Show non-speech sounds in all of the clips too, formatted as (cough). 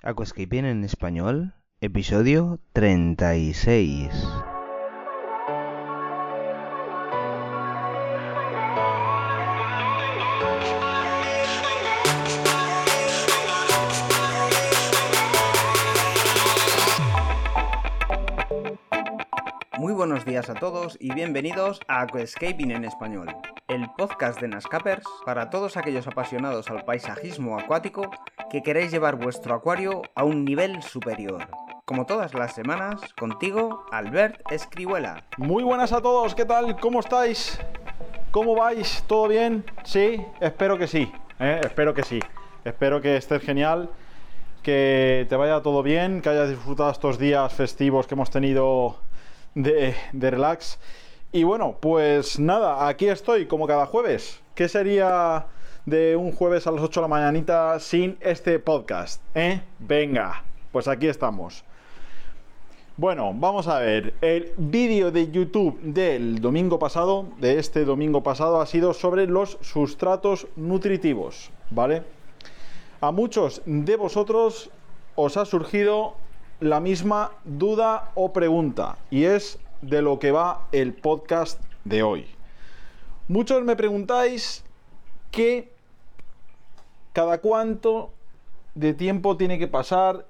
Aquascaping en español, episodio 36. Muy buenos días a todos y bienvenidos a Aquascaping en español, el podcast de Nascapers para todos aquellos apasionados al paisajismo acuático que queréis llevar vuestro acuario a un nivel superior. Como todas las semanas, contigo, Albert Escribuela. Muy buenas a todos, ¿qué tal? ¿Cómo estáis? ¿Cómo vais? ¿Todo bien? Sí, espero que sí. ¿eh? Espero que sí. Espero que estés genial, que te vaya todo bien, que hayas disfrutado estos días festivos que hemos tenido de, de relax. Y bueno, pues nada, aquí estoy como cada jueves. ¿Qué sería de un jueves a las 8 de la mañanita sin este podcast? ¿Eh? Venga, pues aquí estamos. Bueno, vamos a ver. El vídeo de YouTube del domingo pasado, de este domingo pasado, ha sido sobre los sustratos nutritivos, ¿vale? A muchos de vosotros os ha surgido la misma duda o pregunta, y es de lo que va el podcast de hoy. Muchos me preguntáis que cada cuánto de tiempo tiene que pasar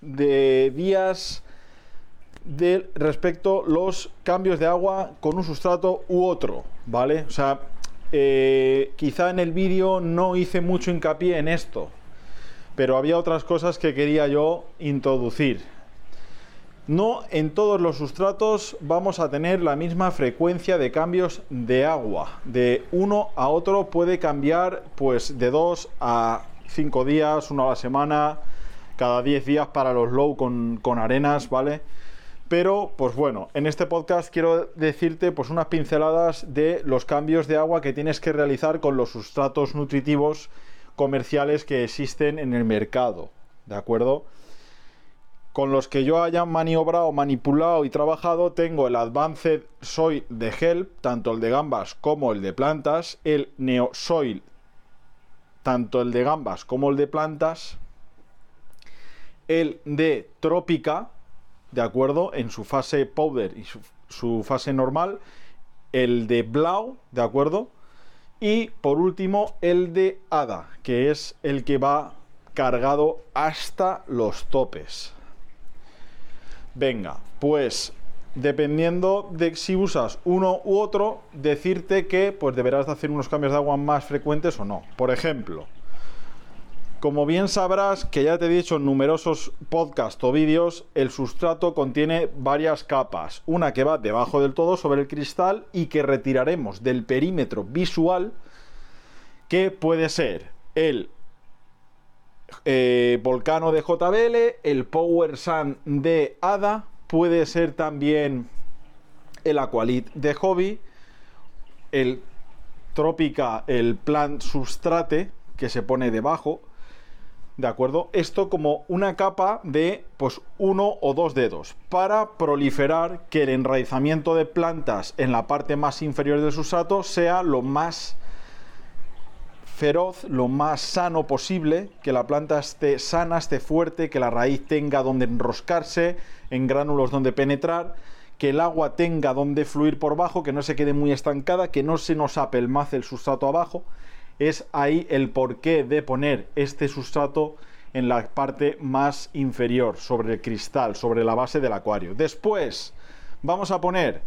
de días de respecto los cambios de agua con un sustrato u otro, ¿vale? O sea, eh, quizá en el vídeo no hice mucho hincapié en esto, pero había otras cosas que quería yo introducir. No en todos los sustratos vamos a tener la misma frecuencia de cambios de agua. De uno a otro puede cambiar pues de 2 a 5 días, uno a la semana, cada 10 días para los low con, con, arenas, ¿vale? Pero, pues bueno, en este podcast quiero decirte pues unas pinceladas de los cambios de agua que tienes que realizar con los sustratos nutritivos comerciales que existen en el mercado, ¿de acuerdo? Con los que yo haya maniobrado, manipulado y trabajado, tengo el Advanced Soil de Help, tanto el de gambas como el de plantas, el Neo Soil, tanto el de gambas como el de plantas, el de Trópica, ¿de acuerdo? En su fase powder y su, su, fase normal, el de Blau, ¿de acuerdo? Y por último, el de Hada, que es el que va cargado hasta los topes. Venga, pues dependiendo de si usas uno u otro, decirte que pues deberás de hacer unos cambios de agua más frecuentes o no. Por ejemplo, como bien sabrás, que ya te he dicho en numerosos podcasts o vídeos, el sustrato contiene varias capas. Una que va debajo del todo sobre el cristal y que retiraremos del perímetro visual, que puede ser el eh, Volcano de JBL, el Power Sun de Ada, puede ser también el Aqualit de Hobby, el Tropica, el Plant Substrate, que se pone debajo, ¿de acuerdo? Esto como una capa de pues uno o dos dedos para proliferar que el enraizamiento de plantas en la parte más inferior del sustrato sea lo más feroz, lo más sano posible, que la planta esté sana, esté fuerte, que la raíz tenga donde enroscarse, en gránulos donde penetrar, que el agua tenga donde fluir por bajo, que no se quede muy estancada, que no se nos apelmace el sustrato abajo. Es ahí el porqué de poner este sustrato en la parte más inferior, sobre el cristal, sobre la base del acuario. Después vamos a poner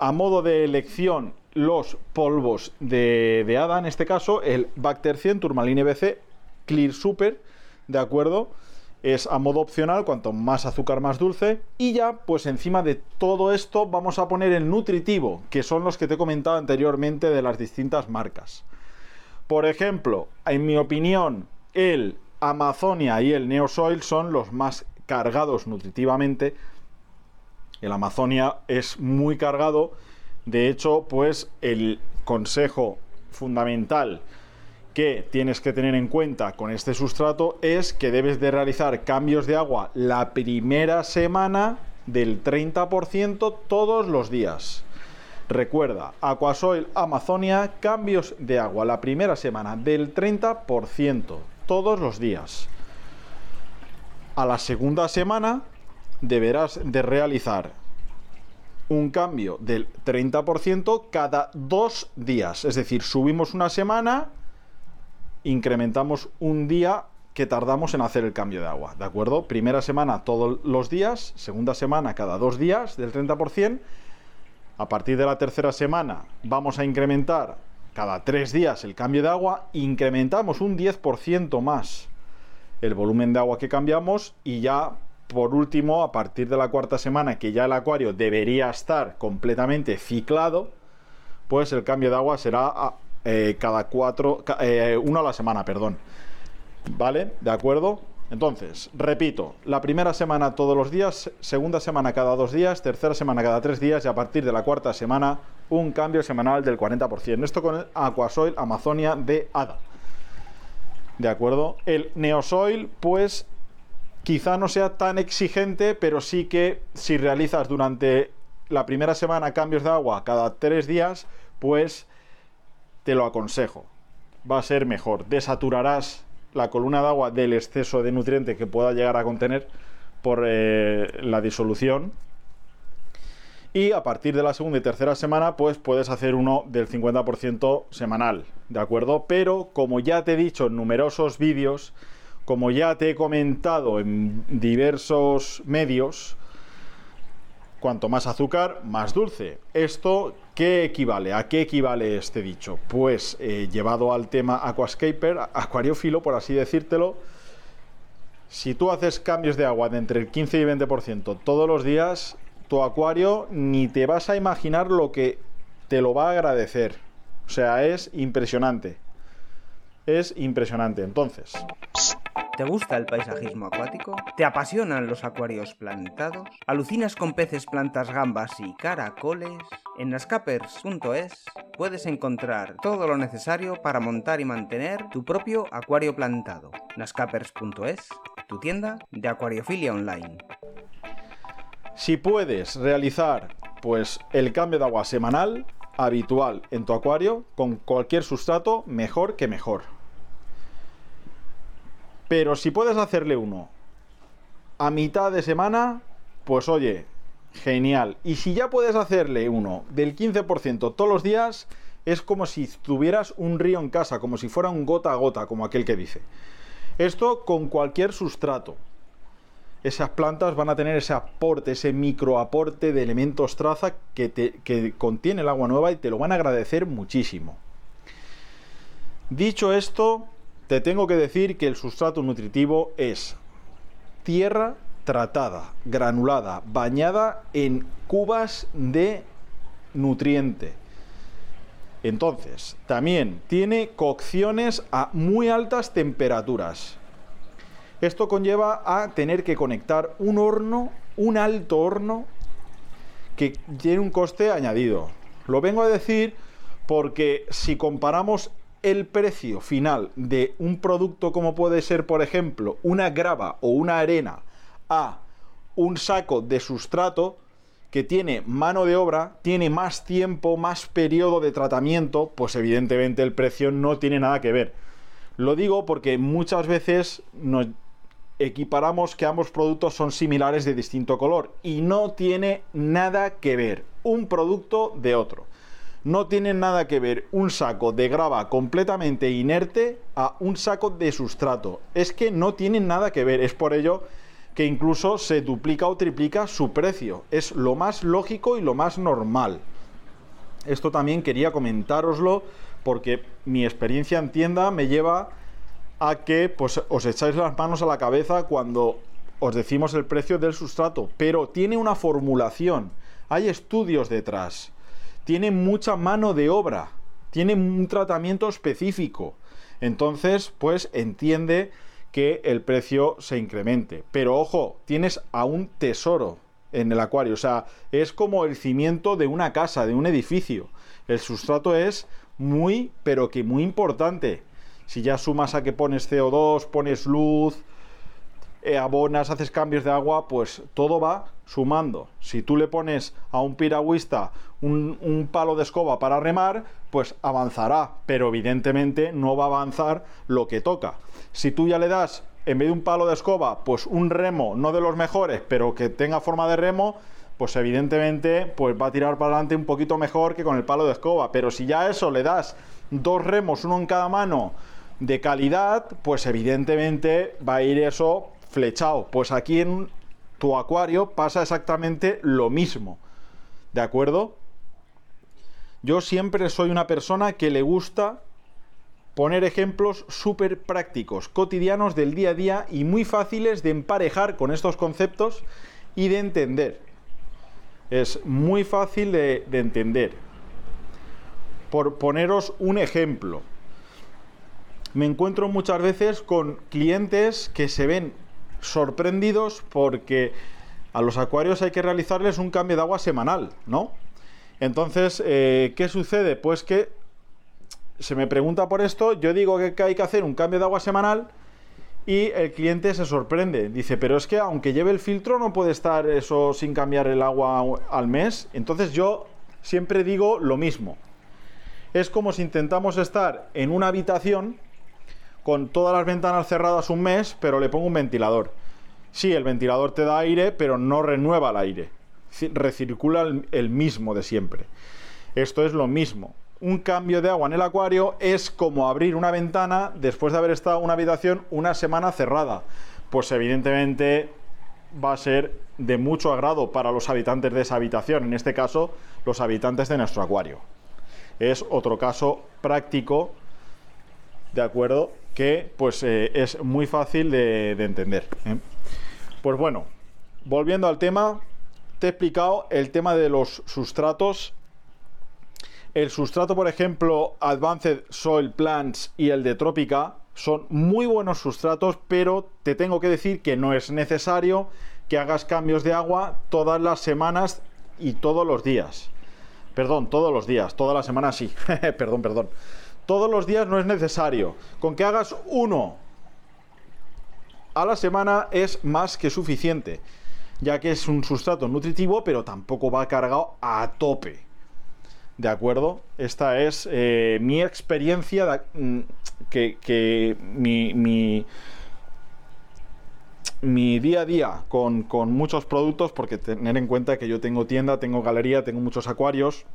a modo de elección los polvos de, de hada, en este caso el Bacter 100 Turmaline BC Clear Super, ¿de acuerdo? Es a modo opcional, cuanto más azúcar más dulce. Y ya, pues encima de todo esto vamos a poner el nutritivo, que son los que te he comentado anteriormente de las distintas marcas. Por ejemplo, en mi opinión, el Amazonia y el Neosoil son los más cargados nutritivamente. El Amazonia es muy cargado de hecho, pues el consejo fundamental que tienes que tener en cuenta con este sustrato es que debes de realizar cambios de agua la primera semana del 30% todos los días. Recuerda, Aquasoil Amazonia, cambios de agua la primera semana del 30% todos los días. A la segunda semana deberás de realizar un cambio del 30% cada dos días. Es decir, subimos una semana, incrementamos un día que tardamos en hacer el cambio de agua. ¿De acuerdo? Primera semana todos los días, segunda semana cada dos días del 30%. A partir de la tercera semana vamos a incrementar cada tres días el cambio de agua, incrementamos un 10% más el volumen de agua que cambiamos y ya por último, a partir de la cuarta semana, que ya el acuario debería estar completamente ciclado, pues el cambio de agua será eh, cada cuatro, eh, uno a la semana, perdón. ¿Vale? ¿De acuerdo? Entonces, repito, la primera semana todos los días, segunda semana cada dos días, tercera semana cada tres días y a partir de la cuarta semana un cambio semanal del 40%. Esto con el Aquasoil Amazonia de ADA. ¿De acuerdo? El Neosoil, pues quizá no sea tan exigente, pero sí que si realizas durante la primera semana cambios de agua cada tres días, pues te lo aconsejo. Va a ser mejor. Desaturarás la columna de agua del exceso de nutriente que pueda llegar a contener por eh, la disolución. Y a partir de la segunda y tercera semana, pues puedes hacer uno del 50% semanal, ¿de acuerdo? Pero como ya te he dicho en numerosos vídeos, como ya te he comentado en diversos medios, cuanto más azúcar, más dulce. ¿Esto qué equivale? ¿A qué equivale este dicho? Pues eh, llevado al tema aquascaper, acuariófilo, por así decírtelo, si tú haces cambios de agua de entre el 15 y 20% todos los días, tu acuario ni te vas a imaginar lo que te lo va a agradecer. O sea, es impresionante. Es impresionante. Entonces, ¿Te gusta el paisajismo acuático? ¿Te apasionan los acuarios plantados? ¿Alucinas con peces, plantas, gambas y caracoles? En nascapers.es puedes encontrar todo lo necesario para montar y mantener tu propio acuario plantado. nascapers.es, tu tienda de acuariofilia online. Si puedes realizar pues el cambio de agua semanal habitual en tu acuario con cualquier sustrato, mejor que mejor. Pero si puedes hacerle uno a mitad de semana, pues oye, genial. Y si ya puedes hacerle uno del 15% todos los días, es como si tuvieras un río en casa, como si fuera un gota a gota, como aquel que dice. Esto con cualquier sustrato. Esas plantas van a tener ese aporte, ese microaporte de elementos traza que, que contiene el agua nueva y te lo van a agradecer muchísimo. Dicho esto, te tengo que decir que el sustrato nutritivo es tierra tratada, granulada, bañada en cubas de nutriente. Entonces, también tiene cocciones a muy altas temperaturas. Esto conlleva a tener que conectar un horno, un alto horno, que tiene un coste añadido. Lo vengo a decir porque si comparamos el precio final de un producto como puede ser, por ejemplo, una grava o una arena a un saco de sustrato que tiene mano de obra, tiene más tiempo, más periodo de tratamiento, pues evidentemente el precio no tiene nada que ver. Lo digo porque muchas veces nos equiparamos que ambos productos son similares de distinto color y no tiene nada que ver un producto de otro no tiene nada que ver un saco de grava completamente inerte a un saco de sustrato. Es que no tienen nada que ver. Es por ello que incluso se duplica o triplica su precio. Es lo más lógico y lo más normal. Esto también quería comentároslo porque mi experiencia en tienda me lleva a que pues, os echáis las manos a la cabeza cuando os decimos el precio del sustrato. Pero tiene una formulación. Hay estudios detrás tiene mucha mano de obra, tiene un tratamiento específico. Entonces, pues entiende que el precio se incremente. Pero ojo, tienes a un tesoro en el acuario. O sea, es como el cimiento de una casa, de un edificio. El sustrato es muy, pero que muy importante. Si ya sumas a que pones CO2, pones luz, abonas, haces cambios de agua, pues todo va sumando. Si tú le pones a un piragüista un, palo de escoba para remar, pues avanzará, pero evidentemente no va a avanzar lo que toca. Si tú ya le das, en vez de un palo de escoba, pues un remo, no de los mejores, pero que tenga forma de remo, pues evidentemente pues va a tirar para adelante un poquito mejor que con el palo de escoba. Pero si ya eso le das dos remos, uno en cada mano, de calidad, pues evidentemente va a ir eso flechado. Pues aquí en tu acuario pasa exactamente lo mismo. ¿De acuerdo? Yo siempre soy una persona que le gusta poner ejemplos súper prácticos, cotidianos del día a día y muy fáciles de emparejar con estos conceptos y de entender. Es muy fácil de, de entender. Por poneros un ejemplo, me encuentro muchas veces con clientes que se ven sorprendidos porque a los acuarios hay que realizarles un cambio de agua semanal, ¿no? Entonces, eh, ¿qué sucede? Pues que se me pregunta por esto, yo digo que hay que hacer un cambio de agua semanal y el cliente se sorprende. Dice, pero es que aunque lleve el filtro no puede estar eso sin cambiar el agua al mes. Entonces yo siempre digo lo mismo. Es como si intentamos estar en una habitación con todas las ventanas cerradas un mes, pero le pongo un ventilador. Sí, el ventilador te da aire, pero no renueva el aire. Recircula el, mismo de siempre. Esto es lo mismo. Un cambio de agua en el acuario es como abrir una ventana después de haber estado en una habitación una semana cerrada. Pues evidentemente va a ser de mucho agrado para los habitantes de esa habitación, en este caso los habitantes de nuestro acuario. Es otro caso práctico, ¿de acuerdo? Que pues eh, es muy fácil de, entender. ¿eh? Pues bueno, volviendo al tema, te he explicado el tema de los sustratos. El sustrato, por ejemplo, Advanced Soil Plants y el de Tropica son muy buenos sustratos, pero te tengo que decir que no es necesario que hagas cambios de agua todas las semanas y todos los días. Perdón, todos los días, todas las semanas sí. (laughs) perdón, perdón. Todos los días no es necesario. Con que hagas uno a la semana es más que suficiente, ya que es un sustrato nutritivo, pero tampoco va cargado a tope. ¿De acuerdo? Esta es eh, mi experiencia, mm, que, mi, mi, día a día con muchos productos, porque tener en cuenta que yo tengo tienda, tengo galería, tengo muchos acuarios,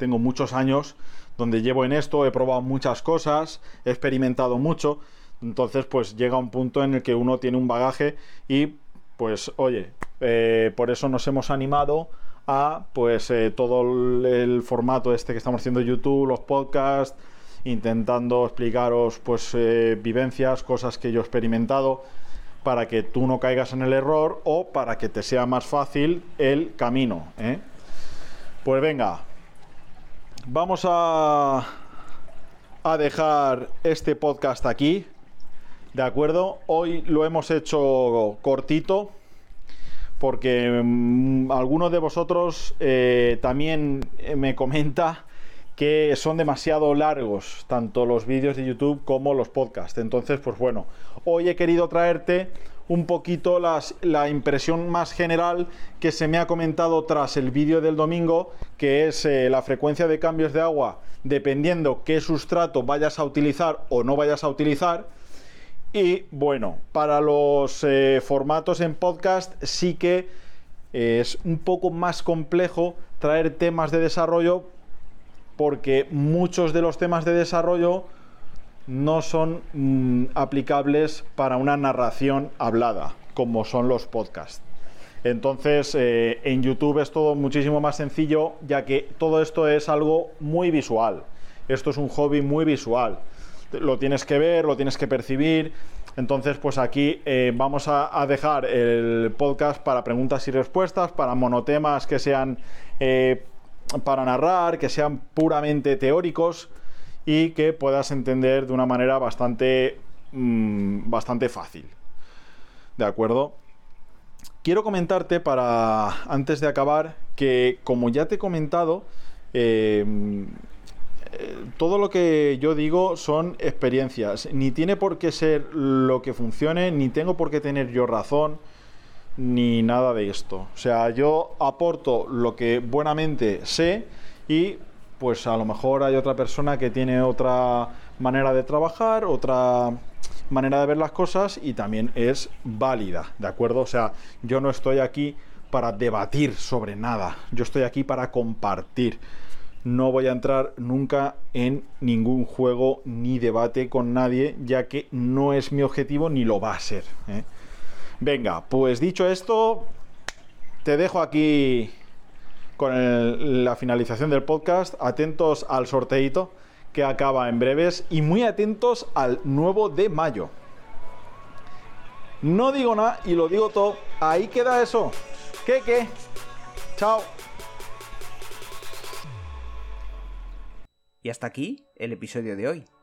tengo muchos años donde llevo en esto, he probado muchas cosas, he experimentado mucho, entonces pues llega un punto en el que uno tiene un bagaje y pues oye, eh, por eso nos hemos animado a pues eh, todo el, formato este que estamos haciendo YouTube, los podcasts, intentando explicaros pues eh, vivencias, cosas que yo he experimentado para que tú no caigas en el error o para que te sea más fácil el camino. Pues venga, vamos a, a dejar este podcast aquí. ¿De acuerdo? Hoy lo hemos hecho cortito porque mm, algunos de vosotros eh, también me comenta que son demasiado largos, tanto los vídeos de YouTube como los podcasts. Entonces, pues bueno, hoy he querido traerte un poquito la impresión más general que se me ha comentado tras el vídeo del domingo, que es eh, la frecuencia de cambios de agua dependiendo qué sustrato vayas a utilizar o no vayas a utilizar. Y bueno, para los eh, formatos en podcast sí que es un poco más complejo traer temas de desarrollo porque muchos de los temas de desarrollo no son mm, aplicables para una narración hablada, como son los podcasts. Entonces, eh, en YouTube es todo muchísimo más sencillo, ya que todo esto es algo muy visual. Esto es un hobby muy visual. Lo tienes que ver, lo tienes que percibir. Entonces, pues aquí eh, vamos a, dejar el podcast para preguntas y respuestas, para monotemas que sean eh, para narrar, que sean puramente teóricos y que puedas entender de una manera bastante, mm, bastante fácil. ¿De acuerdo? Quiero comentarte para, antes de acabar, que como ya te he comentado, eh, eh, todo lo que yo digo son experiencias. Ni tiene por qué ser lo que funcione, ni tengo por qué tener yo razón, ni nada de esto. O sea, yo aporto lo que buenamente sé y pues a lo mejor hay otra persona que tiene otra manera de trabajar, otra manera de ver las cosas y también es válida, ¿de acuerdo? O sea, yo no estoy aquí para debatir sobre nada, yo estoy aquí para compartir. No voy a entrar nunca en ningún juego ni debate con nadie, ya que no es mi objetivo ni lo va a ser. ¿eh? Venga, pues dicho esto, te dejo aquí con la finalización del podcast. Atentos al sorteito que acaba en breves y muy atentos al nuevo de mayo. No digo nada y lo digo todo. Ahí queda eso. ¿Qué qué? Chao. Y hasta aquí el episodio de hoy.